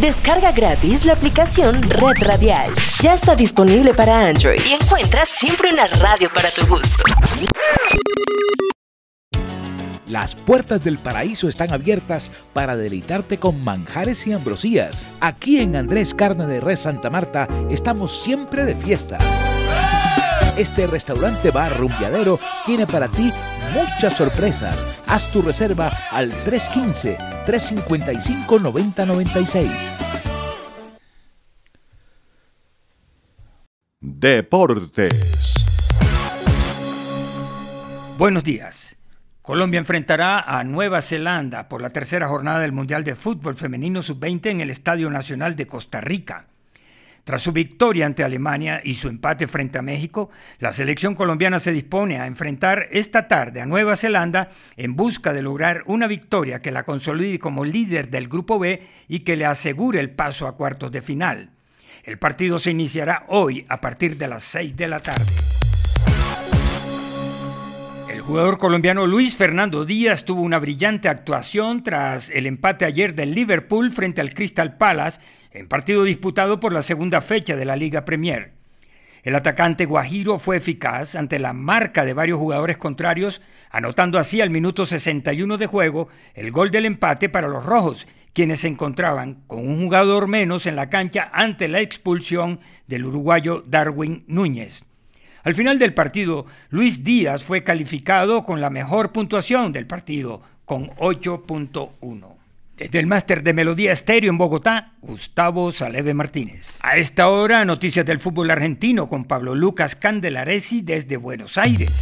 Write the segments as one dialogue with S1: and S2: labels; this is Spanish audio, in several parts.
S1: Descarga gratis la aplicación Red Radial. Ya está disponible para Android y encuentras siempre una radio para tu gusto.
S2: Las puertas del paraíso están abiertas para deleitarte con manjares y ambrosías. Aquí en Andrés Carne de Red Santa Marta estamos siempre de fiesta. Este restaurante bar rumbiadero tiene para ti muchas sorpresas. Haz tu reserva al 315-355-9096.
S3: Deportes.
S4: Buenos días. Colombia enfrentará a Nueva Zelanda por la tercera jornada del Mundial de Fútbol Femenino Sub-20 en el Estadio Nacional de Costa Rica. Tras su victoria ante Alemania y su empate frente a México, la selección colombiana se dispone a enfrentar esta tarde a Nueva Zelanda en busca de lograr una victoria que la consolide como líder del Grupo B y que le asegure el paso a cuartos de final. El partido se iniciará hoy a partir de las 6 de la tarde. Jugador colombiano Luis Fernando Díaz tuvo una brillante actuación tras el empate ayer del Liverpool frente al Crystal Palace en partido disputado por la segunda fecha de la Liga Premier. El atacante Guajiro fue eficaz ante la marca de varios jugadores contrarios, anotando así al minuto 61 de juego el gol del empate para los rojos, quienes se encontraban con un jugador menos en la cancha ante la expulsión del uruguayo Darwin Núñez. Al final del partido, Luis Díaz fue calificado con la mejor puntuación del partido, con 8.1. Desde el máster de Melodía Estéreo en Bogotá, Gustavo Saleve Martínez. A esta hora, noticias del fútbol argentino con Pablo Lucas Candelaresi desde Buenos Aires.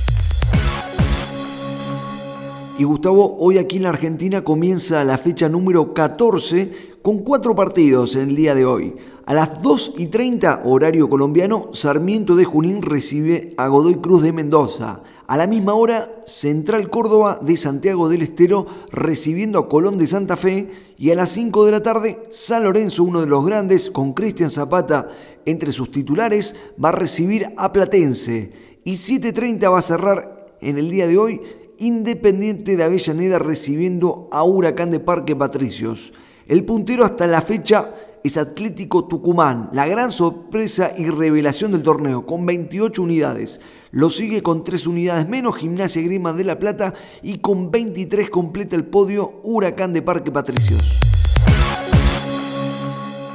S5: Y Gustavo, hoy aquí en la Argentina comienza la fecha número 14 con cuatro partidos en el día de hoy. A las 2 y 30, horario colombiano, Sarmiento de Junín recibe a Godoy Cruz de Mendoza. A la misma hora, Central Córdoba de Santiago del Estero recibiendo a Colón de Santa Fe. Y a las 5 de la tarde, San Lorenzo, uno de los grandes, con Cristian Zapata entre sus titulares, va a recibir a Platense. Y 7.30 va a cerrar en el día de hoy Independiente de Avellaneda recibiendo a Huracán de Parque Patricios. El puntero hasta la fecha es Atlético Tucumán, la gran sorpresa y revelación del torneo, con 28 unidades. Lo sigue con 3 unidades menos Gimnasia Grima de la Plata y con 23 completa el podio Huracán de Parque Patricios.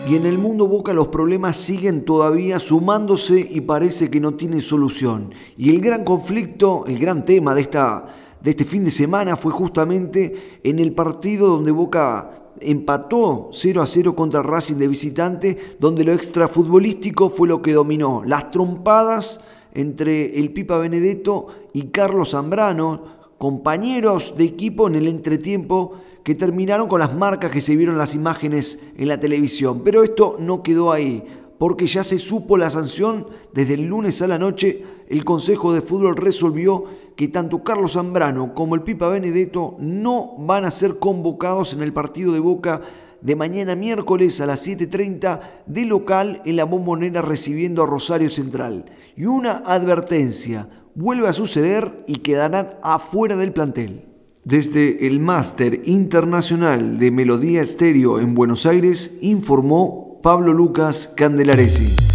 S5: Y en el mundo Boca los problemas siguen todavía sumándose y parece que no tiene solución. Y el gran conflicto, el gran tema de, esta, de este fin de semana fue justamente en el partido donde Boca empató 0 a 0 contra Racing de visitante, donde lo extrafutbolístico fue lo que dominó. Las trompadas entre el Pipa Benedetto y Carlos Zambrano, compañeros de equipo en el entretiempo que terminaron con las marcas que se vieron las imágenes en la televisión. Pero esto no quedó ahí, porque ya se supo la sanción desde el lunes a la noche. El Consejo de Fútbol resolvió que tanto Carlos Zambrano como el Pipa Benedetto no van a ser convocados en el partido de Boca de mañana miércoles a las 7.30 de local en la bombonera recibiendo a Rosario Central. Y una advertencia, vuelve a suceder y quedarán afuera del plantel. Desde el Máster Internacional de Melodía Estéreo en Buenos Aires informó Pablo Lucas Candelaresi.